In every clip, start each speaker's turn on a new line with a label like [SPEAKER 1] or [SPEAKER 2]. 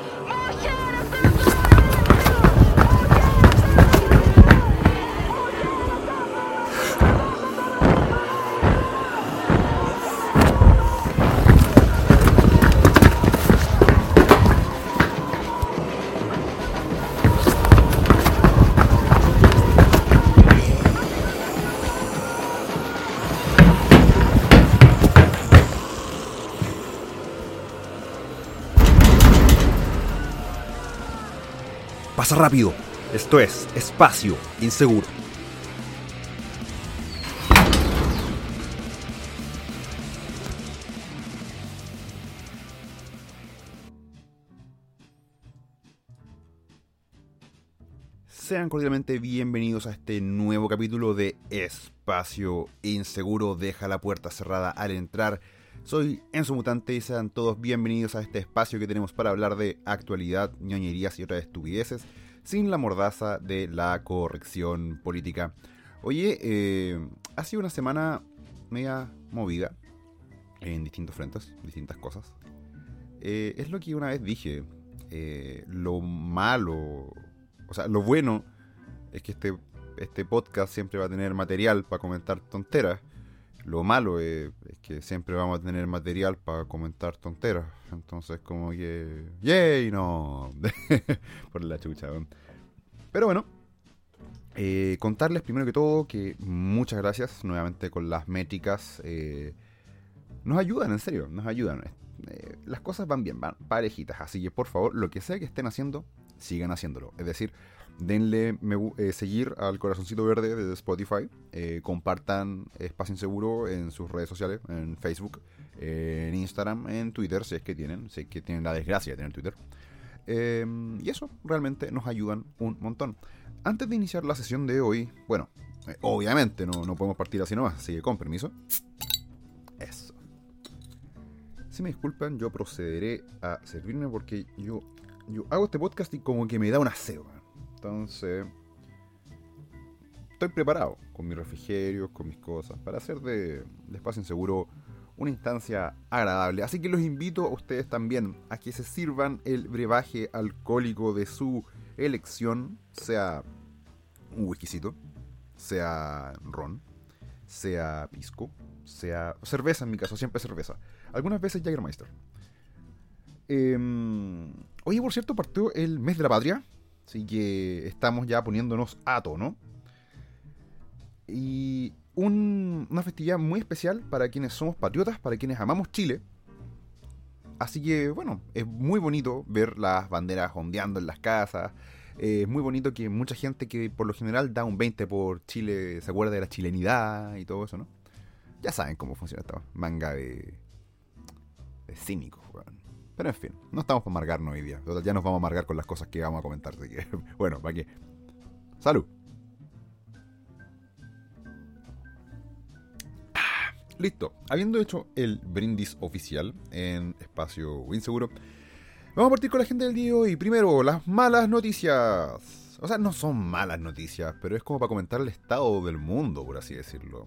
[SPEAKER 1] Pasa rápido. Esto es Espacio Inseguro. Sean cordialmente bienvenidos a este nuevo capítulo de Espacio Inseguro. Deja la puerta cerrada al entrar. Soy Enzo Mutante y sean todos bienvenidos a este espacio que tenemos para hablar de actualidad, ñoñerías y otras estupideces, sin la mordaza de la corrección política. Oye, eh, ha sido una semana media movida en distintos frentes, distintas cosas. Eh, es lo que una vez dije, eh, lo malo, o sea, lo bueno es que este, este podcast siempre va a tener material para comentar tonteras lo malo es, que siempre vamos a tener material para comentar tonteras. Entonces, como que. ¡Yay! No. Por la chucha. Pero bueno. Eh, contarles primero que todo que muchas gracias nuevamente con las métricas. Eh, nos ayudan, en serio, nos ayudan. Eh, las cosas van bien, van parejitas. Así que por favor, lo que sea que estén haciendo, sigan haciéndolo. Es decir, denle eh, seguir al corazoncito verde de Spotify, eh, compartan Espacio Inseguro en sus redes sociales, en Facebook, en Instagram, en Twitter, si es que tienen, si es que tienen la desgracia de tener Twitter. Em, y eso realmente nos ayudan un montón. Antes de iniciar la sesión de hoy, bueno, eh, obviamente no, no podemos partir así nomás, así que con permiso. Eso. Si me disculpan, yo procederé a servirme porque yo, yo hago este podcast y como que me da una aseo. Entonces, estoy preparado con mis refrigerios, con mis cosas, para hacer de, Espacio Inseguro una instancia agradable. Así que los invito a ustedes también a que se sirvan el brebaje alcohólico de su elección, sea un whiskycito, sea ron, sea pisco, sea cerveza en mi caso, siempre cerveza. Algunas veces Jagermeister. Eh, oye, por cierto, partió el mes de la patria. Así que estamos ya poniéndonos a tono. Y una festividad muy especial para quienes somos patriotas, para quienes amamos Chile. Así que, bueno, es muy bonito ver las banderas ondeando en las casas. es muy bonito que mucha gente que por lo general da un 20 por Chile se acuerda de la chilenidad y todo eso, ¿no? Ya saben cómo funciona esta manga de, de cínicos, pero en fin, no estamos para amargarnos hoy día. Ya nos vamos a amargar con las cosas que vamos a comentar. Así que, bueno, ¿para qué? Salud. Ah, listo. Habiendo hecho el brindis oficial en espacio inseguro, vamos a partir con la gente del día de hoy. Primero, las malas noticias. O sea, no son malas noticias, pero es como para comentar el estado del mundo, por así decirlo.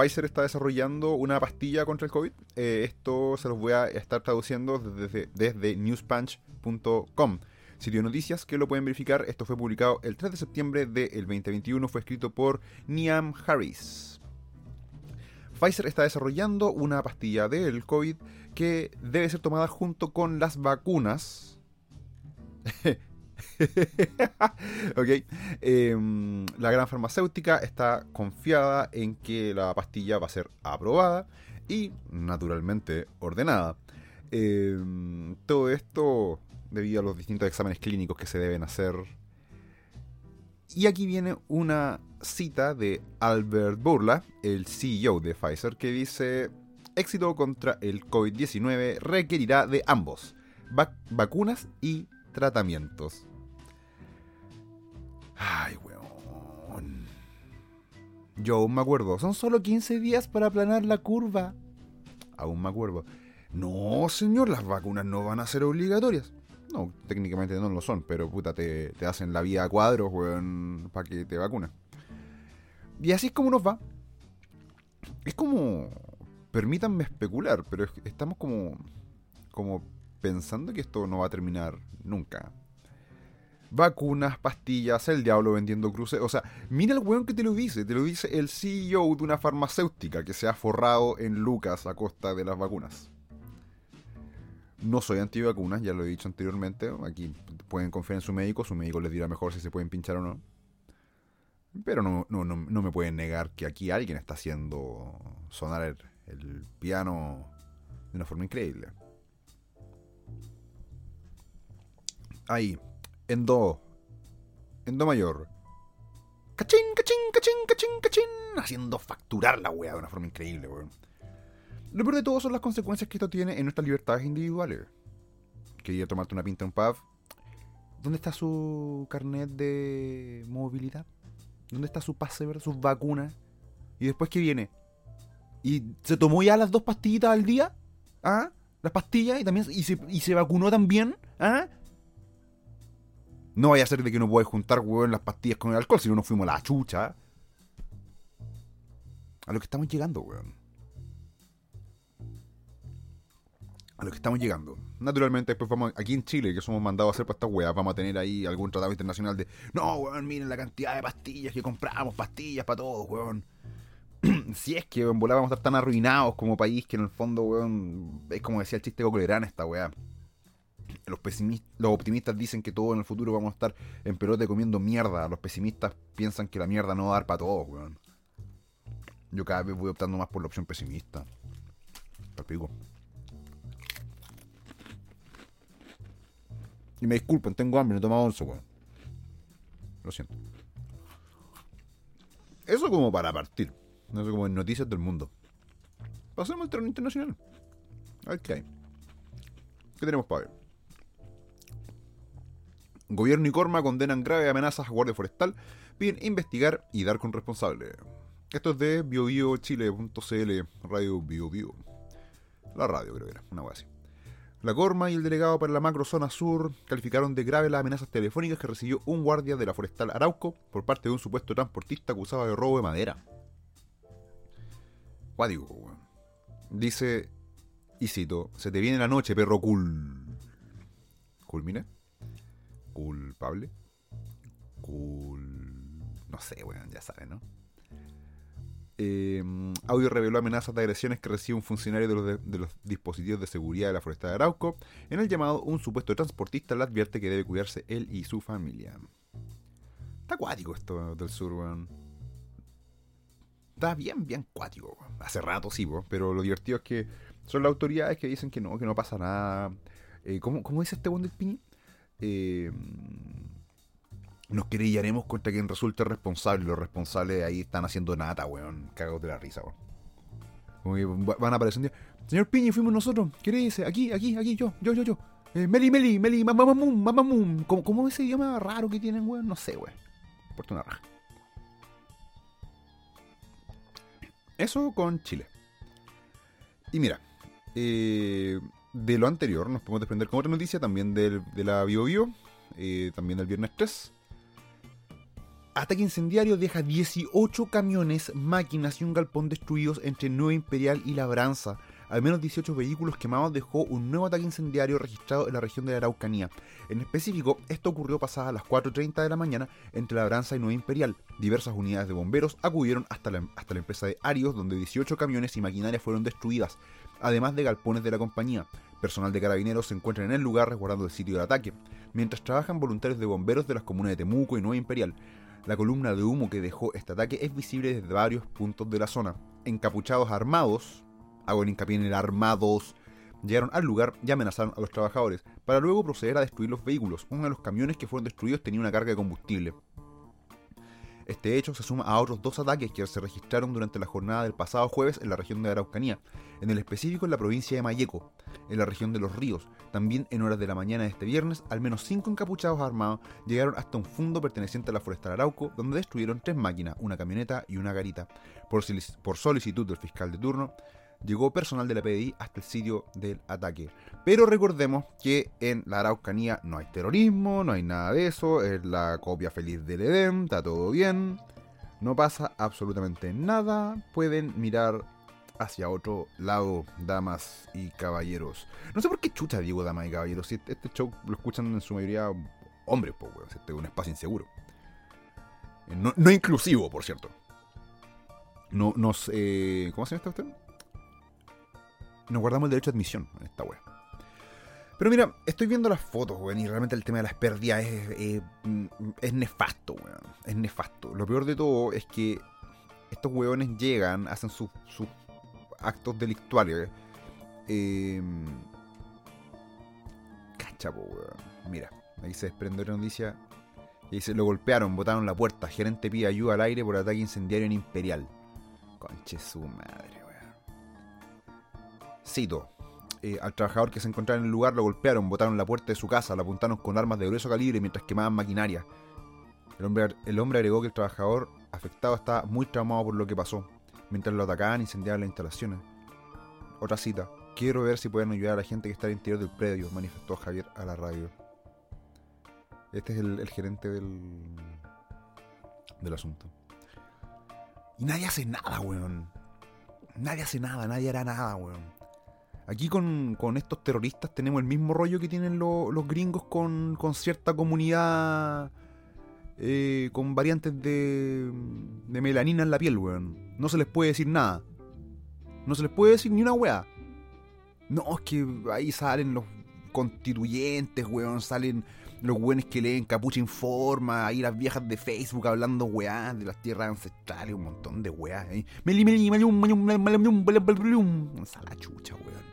[SPEAKER 1] Pfizer está desarrollando una pastilla contra el COVID. Eh, esto se los voy a estar traduciendo desde, newspunch.com. Sitio de noticias que lo pueden verificar. Esto fue publicado el 3 de septiembre del 2021. Fue escrito por Niam Harris. Pfizer está desarrollando una pastilla del COVID que debe ser tomada junto con las vacunas. ok. Em, la gran farmacéutica está confiada en que la pastilla va a ser aprobada y, naturalmente, ordenada. Em, todo esto debido a los distintos exámenes clínicos que se deben hacer. Y aquí viene una cita de Albert Burla, el CEO de Pfizer, que dice, éxito contra el COVID-19 requerirá de ambos, vacunas y tratamientos. Ay, weón. Yo aún me acuerdo. Son solo 15 días para aplanar la curva. Aún me acuerdo. No, señor, las vacunas no van a ser obligatorias. No, técnicamente no lo son, pero puta, te, hacen la vida a cuadros, weón, para que te vacunen. Y así es como nos va. Es como. Permítanme especular, pero estamos como. como pensando que esto no va a terminar nunca. Vacunas, pastillas, el diablo vendiendo cruces. O sea, mira el weón que te lo dice. Te lo dice el CEO de una farmacéutica que se ha forrado en lucas a costa de las vacunas. No soy antivacunas, ya lo he dicho anteriormente. Aquí pueden confiar en su médico, su médico les dirá mejor si se pueden pinchar o no. Pero no, no, no, me pueden negar que aquí alguien está haciendo sonar el, el piano de una forma increíble. Ahí, en do, en do mayor. Cachín, cachín, cachín, cachín, cachín. Haciendo facturar la weá de una forma increíble, weón. Lo peor de todo son las consecuencias que esto tiene en nuestras libertades individuales. Quería tomarte una pinta en un pub. ¿Dónde está su carnet de movilidad? ¿Dónde está su pase verde, sus vacunas? ¿Y después qué viene? ¿Y se tomó ya las dos pastillitas al día? ¿Ah? Las pastillas y también y se, y se vacunó también. ¿Ah? No vaya a ser de que no puedas juntar, huevón, las pastillas con el alcohol, si no nos fuimos a la chucha. A lo que estamos llegando, weón. a lo que estamos llegando. Naturalmente, después vamos, aquí en Chile, que somos mandados a hacer para estas weas, vamos a tener ahí algún tratado internacional de, no, weón, miren la cantidad de pastillas que compramos, pastillas para todos, weón. si es que, weón, vamos a estar tan arruinados como país que en el fondo, weón, es como decía el chiste Cocolerán esta weá. Los, optimistas dicen que todo en el futuro vamos a estar en pelote comiendo mierda. Los pesimistas piensan que la mierda no va a dar para todos, weón. Yo cada vez voy optando más por la opción pesimista. pico. Y me disculpen, tengo hambre, no he tomado once, weón. Lo siento. Eso como para partir. Eso como en noticias del mundo. Pasemos al terreno internacional. A. ¿Qué tenemos para ver? Gobierno y Corma condenan graves amenazas a Guardia Forestal, piden investigar y dar con responsable. Esto es de biobiochile.cl, radio BioBio. La radio creo que era, una wea así. La Corma y el delegado para la macrozona sur calificaron de grave las amenazas telefónicas que recibió un guardia de la forestal Arauco por parte de un supuesto transportista acusado de robo de madera. Cuádigo, Dice, y cito, se te viene la noche, perro cool. ¿Culmina? ¿Culpable? Cool... No sé, weón, ya saben, ¿no? Eh, audio reveló amenazas de agresiones que recibe un funcionario de los, dispositivos de seguridad de la Foresta de Arauco. En el llamado, un supuesto transportista le advierte que debe cuidarse él y su familia. Está acuático esto del sur, weón. Está bien, bien acuático, weón. Hace rato sí, weón. Pero lo divertido es que son las autoridades que dicen que no, que no pasa nada. Eh, ¿cómo, dice este buen del piñi? Eh, nos querellaremos contra quien resulte responsable. Los responsables ahí están haciendo nada, weón. Cagados de la risa, weón. van a aparecer un día. Señor Piñi, fuimos nosotros. ¿Qué dice? Aquí, aquí, aquí, yo, yo, yo, yo. Eh, Meli, Meli, Meli, mamamum, mamamum. ¿Cómo, ¿Cómo ese idioma raro que tienen, weón? No sé, weón. Porto una raja. Eso con Chile. Y mira, eh, de lo anterior nos podemos desprender con otra noticia también de la BioBio, Bio, eh, también del viernes 3 Ataque incendiario deja 18 camiones, máquinas y un galpón destruidos entre Nueva Imperial y Labranza. Al menos 18 vehículos quemados dejó un nuevo ataque incendiario registrado en la región de la Araucanía. En específico, esto ocurrió pasadas las 4.30 de la mañana entre Labranza y Nueva Imperial. Diversas unidades de bomberos acudieron hasta la, hasta la empresa de Arios, donde 18 camiones y maquinarias fueron destruidas, además de galpones de la compañía. Personal de carabineros se encuentra en el lugar resguardando el sitio del ataque, mientras trabajan voluntarios de bomberos de las comunas de Temuco y Nueva Imperial. La columna de humo que dejó este ataque es visible desde varios puntos de la zona. Encapuchados armados, hago hincapié en el armados, llegaron al lugar y amenazaron a los trabajadores, para luego proceder a destruir los vehículos. Uno de los camiones que fueron destruidos tenía una carga de combustible. Este hecho se suma a otros dos ataques que se registraron durante la jornada del pasado jueves en la región de Araucanía, en el específico en la provincia de Mayeco, en la región de Los Ríos. También en horas de la mañana de este viernes, al menos cinco encapuchados armados llegaron hasta un fondo perteneciente a la Forestal Arauco, donde destruyeron tres máquinas, una camioneta y una garita. Por, por solicitud del fiscal de turno, llegó personal de la PDI hasta el sitio del ataque. Pero recordemos que en la Araucanía no hay terrorismo, no hay nada de eso, es la copia feliz del Edén, está todo bien, no pasa absolutamente nada. Pueden mirar hacia otro lado, damas y caballeros. No sé por qué chucha digo damas y caballeros, si este show lo escuchan en su mayoría hombres, pues. Este es un espacio inseguro. Eh, no, inclusivo, por cierto. No, nos, eh, ¿Cómo se llama esta Nos guardamos el derecho de admisión en esta wea. Pero mira, estoy viendo las fotos, weón, y realmente el tema de las pérdidas es, es, nefasto, weón. Es nefasto. Lo peor de todo es que estos weones llegan, hacen sus, actos delictuales. Eh, cachapo, weón. Mira, ahí se desprende una noticia. Y dice, lo golpearon, botaron la puerta. Gerente pide ayuda al aire por ataque incendiario en Imperial. Conche su madre. Cito. Eh, al trabajador que se encontraba en el lugar lo golpearon, botaron la puerta de su casa, lo apuntaron con armas de grueso calibre mientras quemaban maquinaria. El hombre, agregó que el trabajador afectado estaba muy traumado por lo que pasó, mientras lo atacaban y incendiaban las instalaciones. Otra cita. Quiero ver si pueden ayudar a la gente que está al interior del predio, manifestó Javier a la radio. Este es el, gerente del, del asunto. Y nadie hace nada, weón. Nadie hace nada, nadie hará nada, weón. Aquí con, estos terroristas tenemos el mismo rollo que tienen los gringos con, con, cierta comunidad eh, con variantes de, de melanina en la piel, weón. No se les puede decir nada. No se les puede decir ni una weá. No, es que ahí salen los constituyentes, weón. Salen los weones que leen Capucha Informa. Ahí las viejas de Facebook hablando weá de las tierras ancestrales. Un montón de weá. ¿eh? Meli, meli, chucha, weón.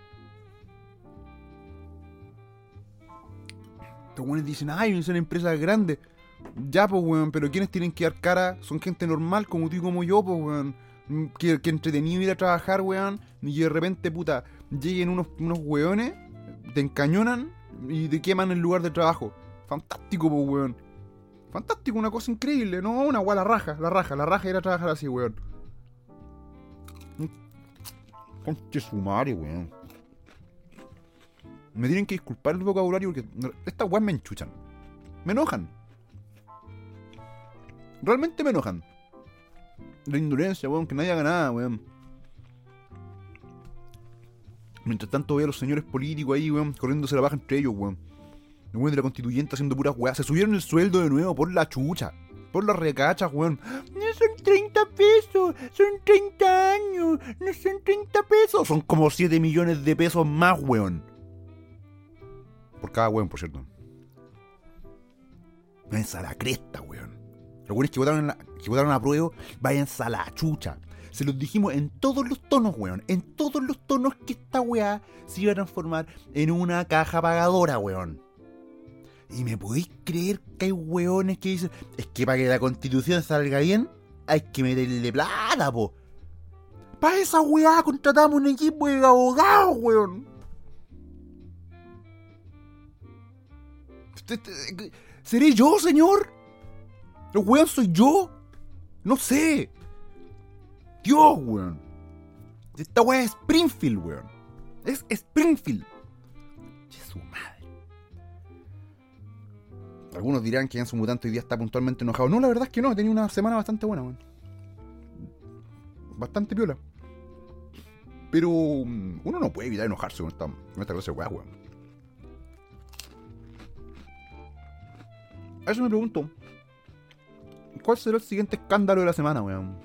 [SPEAKER 1] Estos weones dicen, ay, son empresas grandes. Ya, pues, weón, pero quienes tienen que dar cara son gente normal, como tú y como yo, pues, weón que, que entretenido ir a trabajar, weón, y de repente, puta, lleguen unos, unos weones, te encañonan y te queman el lugar de trabajo. Fantástico, pues, weón. Fantástico, una cosa increíble, ¿no? Una weá, la raja, la raja, la raja ir a trabajar así, weón. Conche sumare, weón. Me tienen que disculpar el vocabulario porque estas weas me enchuchan. Me enojan. Realmente me enojan la indolencia, weón, que nadie haga nada, weón. Mientras tanto veo a los señores políticos ahí, weón, corriéndose la baja entre ellos, weón. El weón de la constituyente haciendo puras weas. Se subieron el sueldo de nuevo por la chucha. Por la recacha, weón. No son 30 pesos, son 30 años, no son 30 pesos. Son como 7 millones de pesos más, weón. Por cada weón, por cierto. Esa la cresta, weón. Los güeyes que votaron, que votaron a prueba, váyanse a la chucha. Se los dijimos en todos los tonos, weón. En todos los tonos que esta weá se iba a transformar en una caja pagadora, weón. Y me podéis creer que hay weones que dicen, es que para que la constitución salga bien, hay que meterle plata, po. Para esa weá contratamos un equipo de abogados, weón. ¿Seré yo, señor? ¿El weón soy yo? No sé. Dios, weón. Esta weá es Springfield, weón. Es Springfield. Es su madre. Algunos dirán que en su mutante hoy día está puntualmente enojado. No, la verdad es que no. He tenido una semana bastante buena, weón. Bastante piola. Pero mm, uno no puede evitar enojarse con esta, con esta clase de weá, weón. A eso me pregunto. ¿Cuál será el siguiente escándalo de la semana, weón?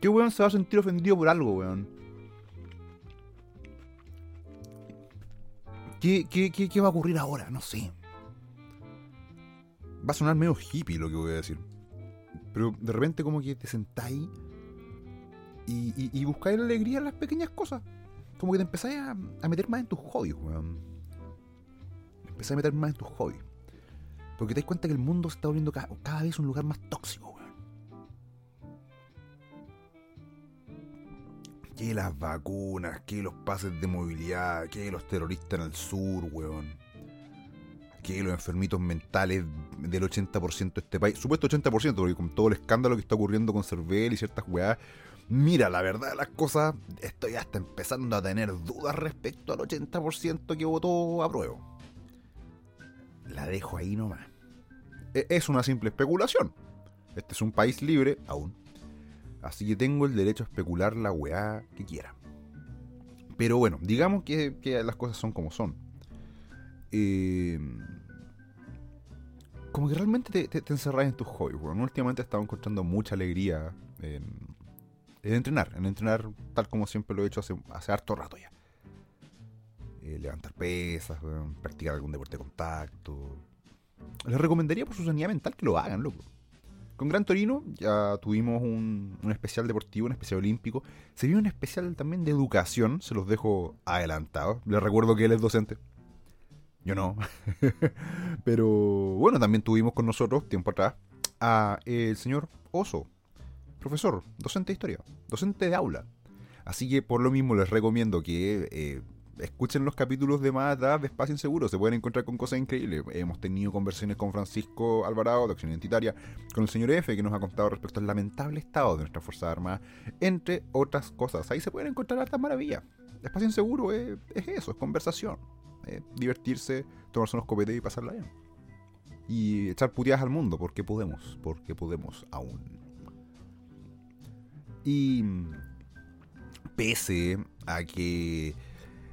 [SPEAKER 1] ¿Qué weón se va a sentir ofendido por algo, weón? ¿Qué, qué, qué, va a ocurrir ahora? No sé. Va a sonar medio hippie lo que voy a decir. Pero de repente como que te sentáis y, y, y buscáis la alegría en las pequeñas cosas. Como que te empezáis a, a meter más en tus hobbies, weón. Empezáis a meter más en tus hobbies. Porque te das cuenta que el mundo se está volviendo cada, vez un lugar más tóxico, weón. Que las vacunas, que los pases de movilidad, que los terroristas en el sur, weón. Que los enfermitos mentales del 80% de este país. Supuesto 80%, porque con todo el escándalo que está ocurriendo con Cervel y ciertas weas. Mira, la verdad de las cosas, estoy hasta empezando a tener dudas respecto al 80% que votó a prueba. La dejo ahí nomás. E-, es una simple especulación. Este es un país libre, aún. Así que tengo el derecho a especular la weá que quiera. Pero bueno, digamos que, las cosas son como son. Eh, como que realmente te, te, encerras en tus hobbies, weón. Últimamente he estado encontrando mucha alegría en, entrenar, en entrenar tal como siempre lo he hecho hace, hace harto rato ya. Eh, levantar pesas, practicar algún deporte de contacto. Les recomendaría por su sanidad mental que lo hagan, loco. Con Gran Torino ya tuvimos un, especial deportivo, un especial olímpico. Se vio un especial también de educación, se los dejo adelantados. Les recuerdo que él es docente. Yo no. Pero bueno, también tuvimos con nosotros, tiempo atrás, a el señor Oso, profesor, docente de historia, docente de aula. Así que por lo mismo les recomiendo que eh, escuchen los capítulos de más de Espacio Inseguro, se pueden encontrar con cosas increíbles. Hemos tenido conversaciones con Francisco Alvarado, de Acción Identitaria, con el señor F, que nos ha contado respecto al lamentable estado de nuestra Fuerza Armada, entre otras cosas. Ahí se pueden encontrar hartas maravillas. Espacio Inseguro es, es eso, es conversación, divertirse, tomarse unos copetes y pasarla bien. Y echar puteadas al mundo, porque podemos, porque podemos aún. Y pese a que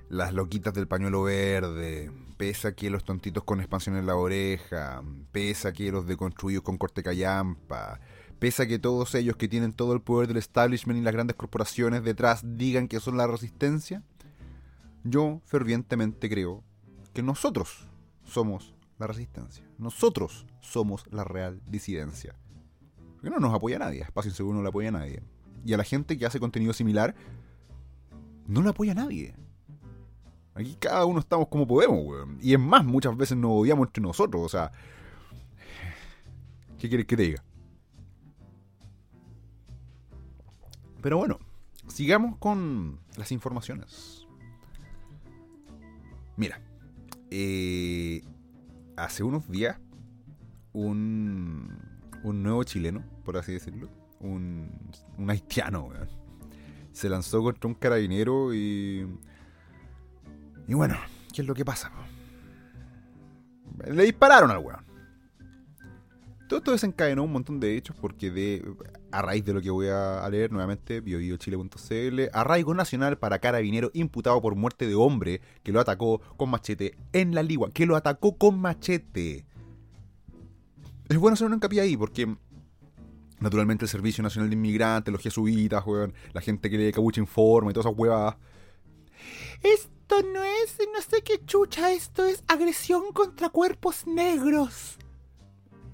[SPEAKER 1] las loquitas del pañuelo verde, pese a que los tontitos con expansión en la oreja, pese a que los deconstruidos con corte callampa, pese a que todos ellos que tienen todo el poder del establishment y las grandes corporaciones detrás digan que son la resistencia, yo fervientemente creo que nosotros somos la resistencia. Nosotros somos la real disidencia. Porque no nos apoya nadie, Espacio Inseguro no le apoya nadie. Y a la gente que hace contenido similar, no le apoya nadie. Aquí cada uno estamos como podemos, weón. Y es más, muchas veces nos odiamos entre nosotros, o sea. ¿Qué quieres que te diga? Pero bueno, sigamos con las informaciones. Mira, eh, hace unos días, un, un nuevo chileno, por así decirlo, un, un haitiano, weón, se lanzó contra un carabinero y y bueno, ¿qué es lo que pasa? Le dispararon al weón. Todo esto desencadenó un montón de hechos porque de a raíz de lo que voy a leer nuevamente, biobiochile.cl, arraigo nacional para carabinero imputado por muerte de hombre que lo atacó con machete en la ligua, que lo atacó con machete. Es bueno hacer una hincapié ahí porque naturalmente el Servicio Nacional de Inmigrantes, los jesuitas, weón, la gente que lee Cabucha Informa y todas esas huevas. Esto no es, no sé qué chucha, esto es agresión contra cuerpos negros.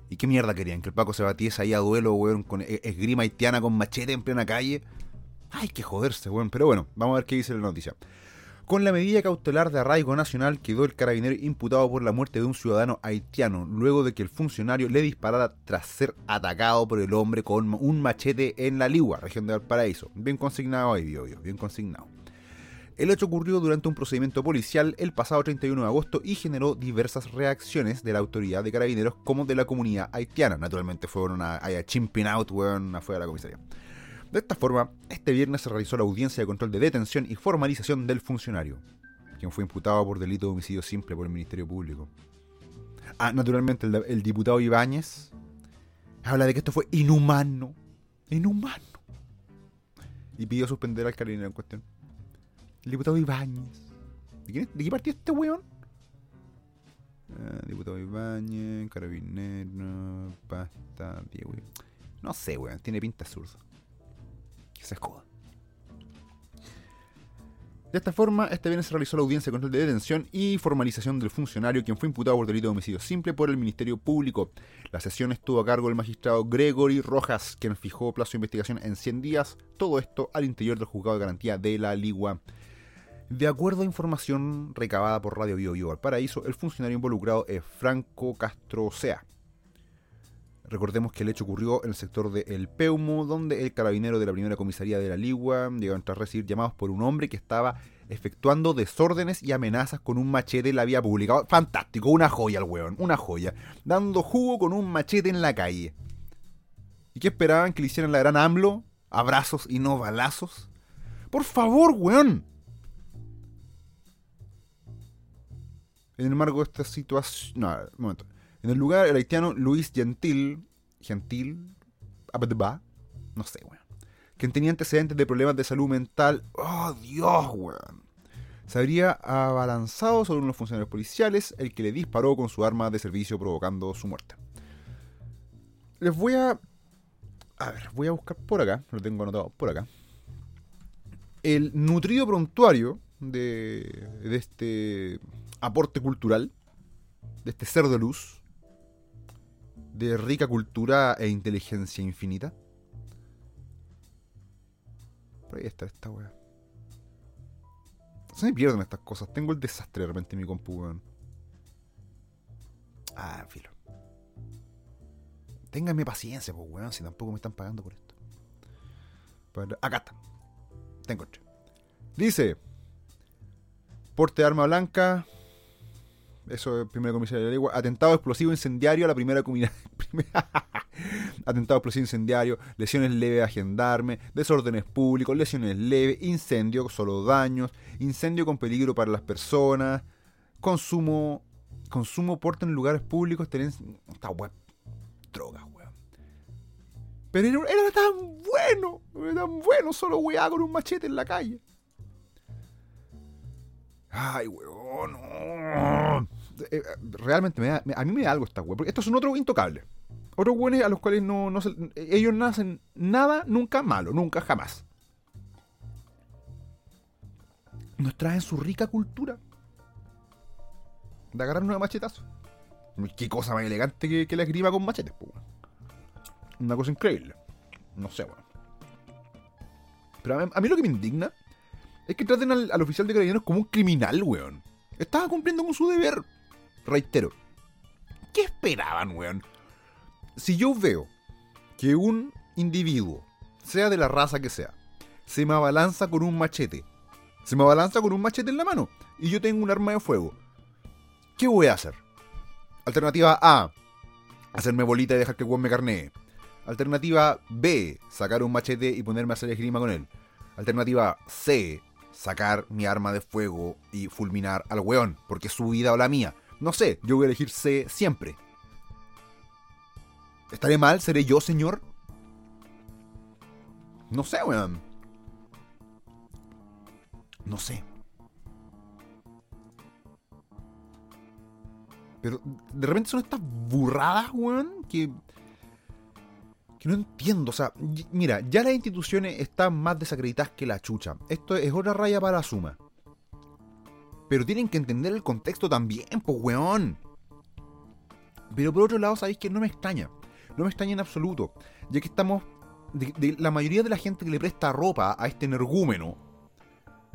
[SPEAKER 1] ¿Y qué mierda querían? ¿Que el Paco se batiese ahí a duelo, weón, con e-, esgrima haitiana con machete en plena calle? Ay, que joderse, weón. Pero bueno, vamos a ver qué dice la noticia. Con la medida cautelar de arraigo nacional quedó el carabinero imputado por la muerte de un ciudadano haitiano, luego de que el funcionario le disparara tras ser atacado por el hombre con un machete en la Ligua, región de Valparaíso. Bien consignado ahí, obvio, bien consignado. El hecho ocurrió durante un procedimiento policial el pasado 31 de agosto y generó diversas reacciones de la autoridad de carabineros como de la comunidad haitiana. Naturalmente fueron a, a out, weón, afuera de la comisaría. De esta forma, este viernes se realizó la audiencia de control de detención y formalización del funcionario, quien fue imputado por delito de homicidio simple por el Ministerio Público. Ah, naturalmente, el, el diputado Ibáñez habla de que esto fue inhumano. Inhumano. Y pidió suspender al carabinero en cuestión. Diputado Ibáñez. ¿De, qué partido este weón? Ah, diputado Ibáñez, Carabinero, Pasta, Diego. No sé, weón. Tiene pinta zurda. Que se escoda. De esta forma, este viernes se realizó la audiencia de control de detención y formalización del funcionario, quien fue imputado por delito de homicidio simple por el Ministerio Público. La sesión estuvo a cargo del magistrado Gregory Rojas, quien fijó plazo de investigación en 100 días. Todo esto al interior del juzgado de garantía de la Ligua. De acuerdo a información recabada por Radio Bio Bio Paraíso, el funcionario involucrado es Franco Castro Sea. Recordemos que el hecho ocurrió en el sector de El Peumo, donde el carabinero de la primera comisaría de la Ligua llegó a recibir llamados por un hombre que estaba efectuando desórdenes y amenazas con un machete en la vía pública. Fantástico, una joya el weón, una joya. Dando jugo con un machete en la calle. ¿Y qué esperaban? ¿Que le hicieran la gran AMLO? ¿Abrazos y no balazos? Por favor, weón. En el marco de esta situación. No, un momento. En el lugar, el haitiano Luis Gentil. Gentil. No sé, weón. quien tenía antecedentes de problemas de salud mental. ¡Oh, Dios, weón! Se habría abalanzado sobre unos funcionarios policiales, el que le disparó con su arma de servicio provocando su muerte. Les voy a... A ver, voy a buscar por acá, lo tengo anotado por acá. El nutrido prontuario de, de este aporte cultural, de este ser de luz, de rica cultura e inteligencia infinita. Por ahí está esta weá. Se me pierden estas cosas. Tengo el desastre de repente en mi compu, weón. Ah, filo. Ténganme paciencia, pues, weón, si tampoco me están pagando por esto. acá está. Te encontré. Dice: Porte de arma blanca. Eso es primera comisaría de la lengua. Atentado explosivo incendiario a la primera comunidad. atentado explosivo incendiario, lesiones leves a gendarme, desórdenes públicos, lesiones leves, incendio, solo daños, incendio con peligro para las personas, consumo, consumo, porte en lugares públicos, tenencia, esta web, droga, weón. Pero era, tan bueno, era tan bueno, solo weá con un machete en la calle. Ay, weón, no. Eh, realmente me da, a mí me da algo esta weá, porque estos son otros intocables otros buenos a los cuales no, no ellos no hacen nada nunca malo, nunca jamás. Nos traen su rica cultura de agarrar una machetazo. Qué cosa más elegante que, la esgrima con machetes, Una cosa increíble. No sé, bueno. Pero a mí, lo que me indigna es que traten al, al, oficial de carabineros como un criminal, weón. Estaba cumpliendo con su deber. Reitero. ¿Qué esperaban, weón? si yo veo que un individuo, sea de la raza que sea, se me abalanza con un machete, se me abalanza con un machete en la mano y yo tengo un arma de fuego, ¿qué voy a hacer? Alternativa A, hacerme bolita y dejar que el me carnee. Alternativa B, sacar un machete y ponerme a hacer esgrima con él. Alternativa C, sacar mi arma de fuego y fulminar al weón, porque es su vida o la mía. No sé, yo voy a elegir C siempre. ¿Estaré mal? ¿Seré yo, señor? No sé, weón. No sé. Pero de repente son estas burradas, weón, que. que no entiendo. O sea, mira, ya las instituciones están más desacreditadas que la chucha. Esto es otra raya para la suma. Pero tienen que entender el contexto también, pues, weón. Pero por otro lado, sabéis que no me extraña no me extraña en absoluto, ya que estamos. La mayoría de la gente que le presta ropa a este energúmeno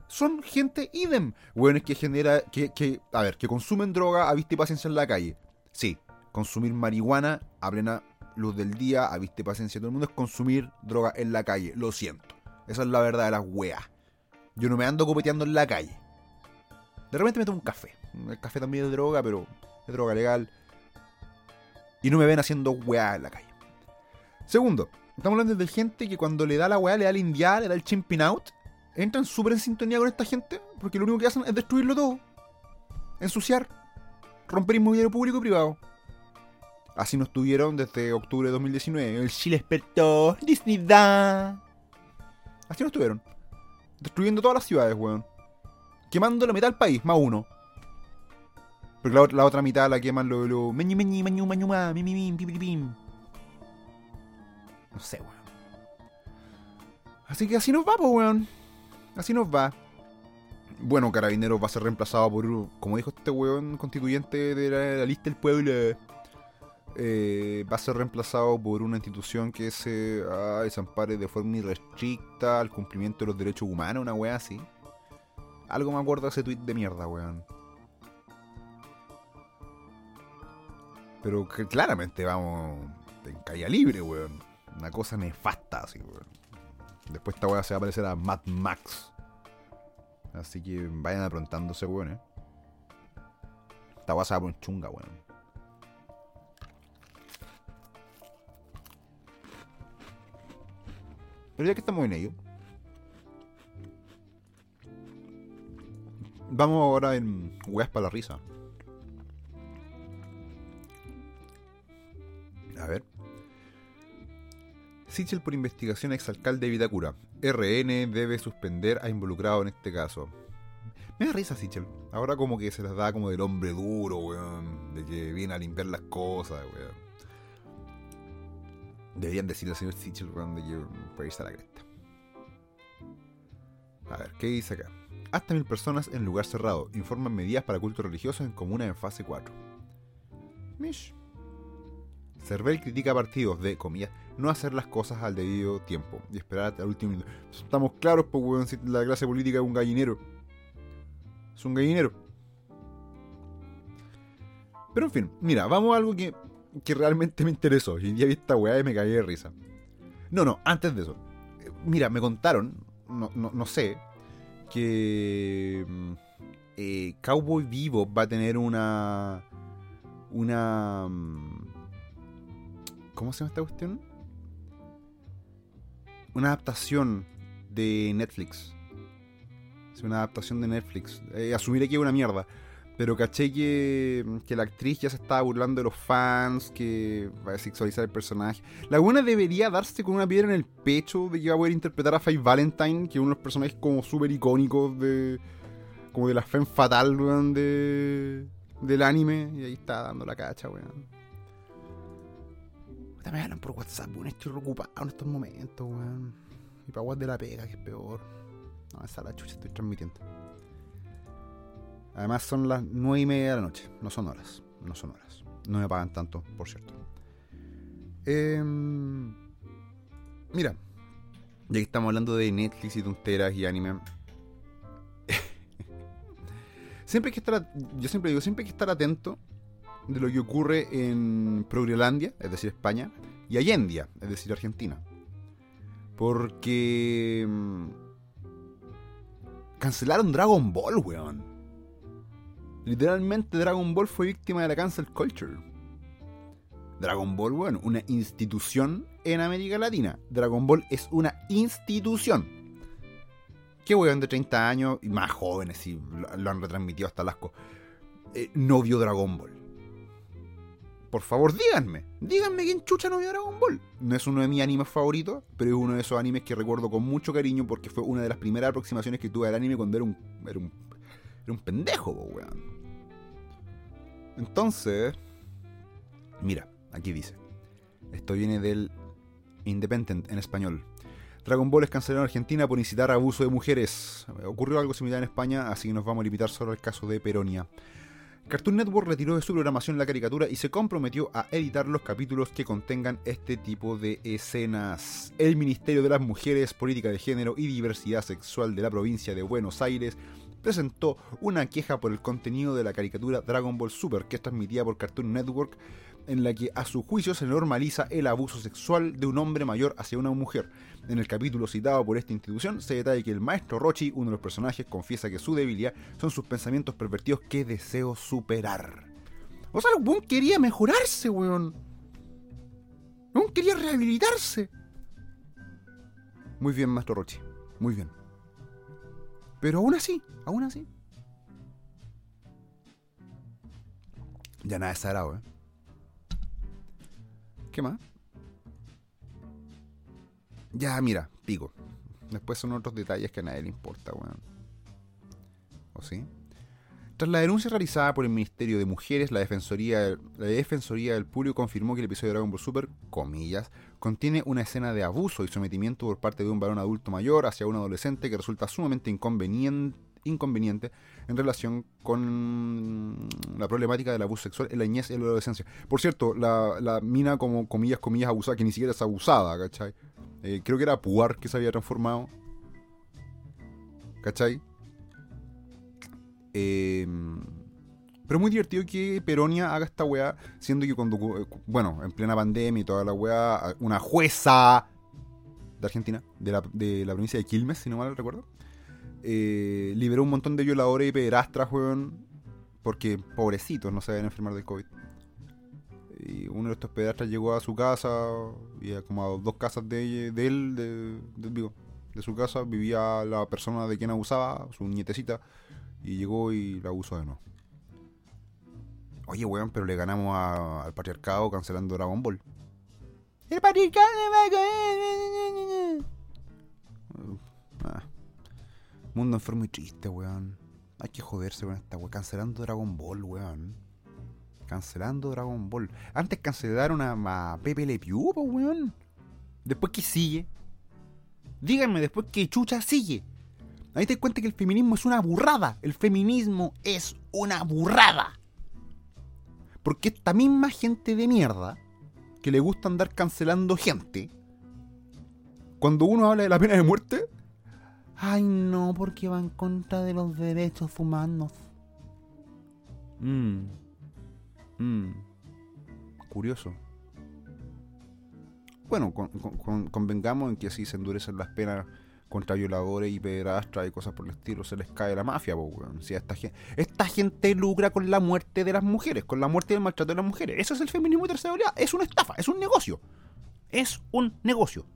[SPEAKER 1] son gente idem. es que genera. Que, que, a ver, que consumen droga a vista y paciencia en la calle. Sí, consumir marihuana a plena luz del día, a vista y paciencia todo el mundo, es consumir droga en la calle. Lo siento. Esa es la verdad de las weas. Yo no me ando copeteando en la calle. De repente me tomo un café. El café también es droga, pero es droga legal y no me ven haciendo weá en la calle. Segundo, estamos hablando de gente que cuando le da la weá, le da el indiar, le da el chimping out, entran súper en sintonía con esta gente, porque lo único que hacen es destruirlo todo, ensuciar, romper inmobiliario público y privado. Así nos tuvieron desde octubre de 2019. El Chile experto, Disney da. Así nos tuvieron. Destruyendo todas las ciudades, weón. Quemando la mitad del país, más uno. Porque la, otra mitad la queman lo, lo meñi meñi. No sé, weón. Así que así nos va, pues, weón. Así nos va. Bueno, Carabineros va a ser reemplazado por, como dijo este weón constituyente de la, lista del pueblo, eh, va a ser reemplazado por una institución que se ah, desampare de forma irrestricta al cumplimiento de los derechos humanos, una weá así. Algo me acuerdo de ese tweet de mierda, weón. Pero que claramente vamos en calle libre, weón. Una cosa nefasta, así, weón. Después esta weá se va a parecer a Mad Max. Así que vayan aprontándose, weón, eh. Esta weá se va a poner chunga, weón. Pero ya que estamos en ello. Vamos ahora en weas para la risa. A ver. Sichel por investigación exalcalde de Vitacura. RN debe suspender a involucrado en este caso. Me da risa Sichel. Ahora como que se les da como del hombre duro, weón. De que viene a limpiar las cosas, weón. Deberían decirle al señor Sichel, weón, de que puede irse a la cresta. A ver, ¿qué dice acá? Hasta mil personas en lugar cerrado. Informan medidas para cultos religiosos en comuna en fase 4. Mish. Cervel critica partidos de, comillas, no hacer las cosas al debido tiempo y esperar hasta el último minuto. Estamos claros, pues, weón, la clase política es un gallinero. Es un gallinero. Pero en fin, mira, vamos a algo que, que realmente me interesó. Y ya vi esta weá y me caí de risa. No, no, antes de eso. Mira, me contaron, no, no, no sé, que mm, eh, Cowboy Vivo va a tener una. Una. mm, ¿Cómo se llama esta cuestión? Una adaptación de Netflix. Es una adaptación de Netflix. Eh, asumiré que es una mierda. Pero caché que, que la actriz ya se estaba burlando de los fans, que va a sexualizar el personaje. La buena debería darse con una piedra en el pecho de que va a poder interpretar a Faye Valentine, que es uno de los personajes como súper icónicos de. como de la femme fatal, weón, de. del anime. Y ahí está dando la cacha, weón. Me hablan por WhatsApp, weón. Estoy ocupado en estos momentos, weón. Y para de la pega, que es peor. No, esa la chucha estoy transmitiendo. Además son las nueve y media de la noche. No son horas. No son horas. No me pagan tanto, por cierto. Em, mira. Ya que estamos hablando de Netflix y tonteras y anime. siempre hay que estar. Yo siempre digo, siempre hay que estar atento de lo que ocurre en Progrelandia, es decir, España, y Allendia, es decir, Argentina. Porque. mm, Cancelaron Dragon Ball, weón. Literalmente Dragon Ball fue víctima de la cancel culture. Dragon Ball, bueno, una institución en América Latina. Dragon Ball es una institución. ¿Qué weón de 30 años y más jóvenes, y lo, han retransmitido hasta el asco, eh, no vio Dragon Ball? Por favor, díganme. Díganme quién chucha no vio Dragon Ball. No es uno de mis animes favoritos, pero es uno de esos animes que recuerdo con mucho cariño porque fue una de las primeras aproximaciones que tuve al anime cuando era un, era un, era un pendejo, weón. Entonces, mira, aquí dice. Esto viene del Independent en español. Dragon Ball es cancelado en Argentina por incitar abuso de mujeres. Ocurrió algo similar en España, así que nos vamos a limitar solo al caso de Peronia. Cartoon Network retiró de su programación la caricatura y se comprometió a editar los capítulos que contengan este tipo de escenas. El Ministerio de las Mujeres, Política de Género y Diversidad Sexual de la provincia de Buenos Aires presentó una queja por el contenido de la caricatura Dragon Ball Super que es transmitida por Cartoon Network en la que a su juicio se normaliza el abuso sexual de un hombre mayor hacia una mujer. En el capítulo citado por esta institución se detalla que el maestro Rochi, uno de los personajes, confiesa que su debilidad son sus pensamientos pervertidos que deseo superar. O sea, el weón quería mejorarse, weón. El weón quería rehabilitarse. Muy bien, maestro Rochi. Muy bien. Pero aún así, aún así. Ya nada es sagrado, ¿eh? ¿Qué más? Ya, mira, pico. Después son otros detalles que a nadie le importa, weón. ¿O sí? Tras la denuncia realizada por el Ministerio de Mujeres, la Defensoría, la Defensoría del Público confirmó que el episodio de Dragon Ball Super, comillas, contiene una escena de abuso y sometimiento por parte de un varón adulto mayor hacia un adolescente que resulta sumamente inconveniente, en relación con la problemática del abuso sexual en la niñez y en la adolescencia. Por cierto, la, la mina como comillas, comillas abusada, que ni siquiera es abusada, ¿cachai? Eh, creo que era Puar que se había transformado. ¿Cachai? Eh, pero muy divertido que Peronia haga esta weá, siendo que cuando, bueno, en plena pandemia y toda la weá, una jueza de Argentina, de la, de la provincia de Quilmes, si no mal recuerdo, eh, liberó un montón de violadores y pederastras, weón, porque pobrecitos no se deben enfermar del COVID. Y uno de estos pedastras llegó a su casa, y a como a dos casas de, él, digo, de su casa, vivía la persona de quien abusaba, su nietecita, y llegó y la abusó de nuevo. Oye, weón, pero le ganamos a- al patriarcado cancelando Dragon Ball. El patriarcado va a ah. Mundo enfermo y triste, weón. Hay que joderse con esta weón. Cancelando Dragon Ball, weón. Cancelando Dragon Ball. Antes cancelaron a, a Pepe Le Pew, weón. Después que sigue. Díganme después que Chucha sigue. Ahí te das cuenta que el feminismo es una burrada. El feminismo es una burrada. Porque esta misma gente de mierda que le gusta andar cancelando gente, cuando uno habla de la pena de muerte, ay no, porque va en contra de los derechos humanos. Mmm. Mmm. Curioso. Bueno, convengamos en que así se endurecen las penas contra violadores y pederastras y cosas por el estilo, se les cae la mafia, Si esta, gente, esta gente lucra con la muerte de las mujeres, con la muerte y el maltrato de las mujeres. Eso es el feminismo de tercera oleada. Es una estafa, es un negocio. Es un negocio.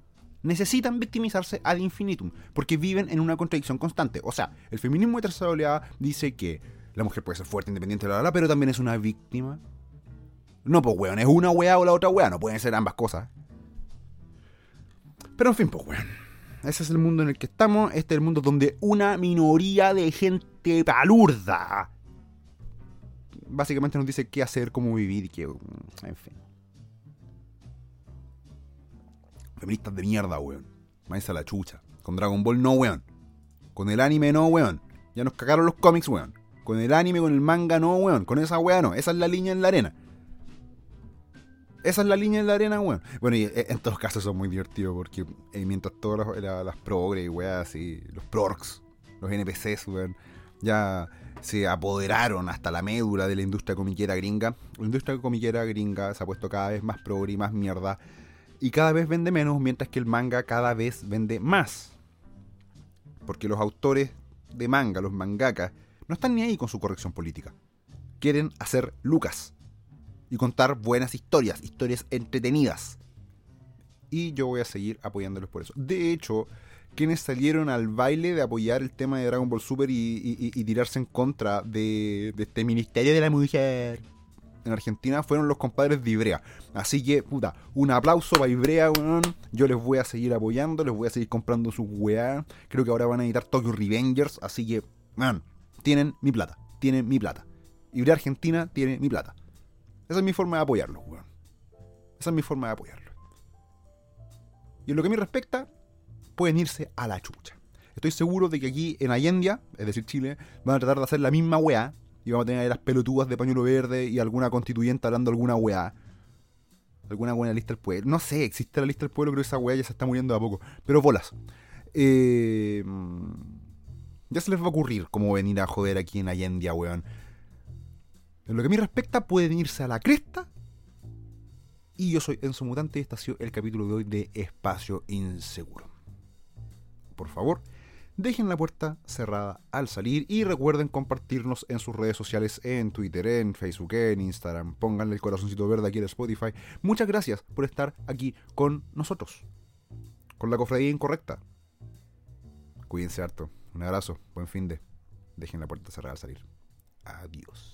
[SPEAKER 1] Necesitan victimizarse ad infinitum, porque viven en una contradicción constante. O sea, el feminismo de tercera oleada dice que la mujer puede ser fuerte, independiente, la, la, pero también es una víctima. No, pues, weón, es una weá o la otra weá, no pueden ser ambas cosas. Pero en fin, pues, weón. Ese es el mundo en el que estamos. Este es el mundo donde una minoría de gente palurda básicamente nos dice qué hacer, cómo vivir qué. Mm, en fin. Feministas de mierda, weón. Maíz a la chucha. Con Dragon Ball no, weón. Con el anime no, weón. Ya nos cagaron los cómics, weón. Con el anime, con el manga no, weón. Con esa weá no. Esa es la línea en la arena. Esa es la línea en la arena, weón. Bueno, y eh, en todos casos son muy divertidos porque eh, mientras todas las, las progres y weas y los prorks, los NPCs, weón, ya se apoderaron hasta la médula de la industria comiquera gringa. La industria comiquera gringa se ha puesto cada vez más progre y más mierda. Y cada vez vende menos, mientras que el manga cada vez vende más. Porque los autores de manga, los mangakas, no están ni ahí con su corrección política. Quieren hacer lucas y contar buenas historias, historias entretenidas. Y yo voy a seguir apoyándolos por eso. De hecho, quienes salieron al baile de apoyar el tema de Dragon Ball Super y, tirarse en contra de, este Ministerio de la Mujer en Argentina fueron los compadres de Ibrea. Así que, puta, un aplauso para Ibrea, weón. Yo les voy a seguir apoyando, les voy a seguir comprando sus weá. Creo que ahora van a editar Tokyo Revengers, así que, man, tienen mi plata, tienen mi plata. Ibrea Argentina tiene mi plata. Esa es mi forma de apoyarlo, weón. Esa es mi forma de apoyarlo. Y en lo que me respecta, pueden irse a la chucha. Estoy seguro de que aquí en Allendia, es decir, Chile, van a tratar de hacer la misma weá. Y vamos a tener ahí las pelotudas de pañuelo verde y alguna constituyente hablando alguna weá. Alguna buena lista del pueblo. No sé, existe la lista del pueblo, que esa weá ya se está muriendo a poco. Pero bolas. Eh, ya se les va a ocurrir cómo venir a joder aquí en Allendia, weón. En lo que a mí respecta, pueden irse a la cresta. Y yo soy Enzo Mutante y este ha sido el capítulo de hoy de Espacio Inseguro. Por favor, dejen la puerta cerrada al salir y recuerden compartirnos en sus redes sociales, en Twitter, en Facebook, en Instagram. Pónganle el corazoncito verde aquí en Spotify. Muchas gracias por estar aquí con nosotros. Con la cofradía incorrecta. Cuídense harto. Un abrazo. Buen fin de. Dejen la puerta cerrada al salir. Adiós.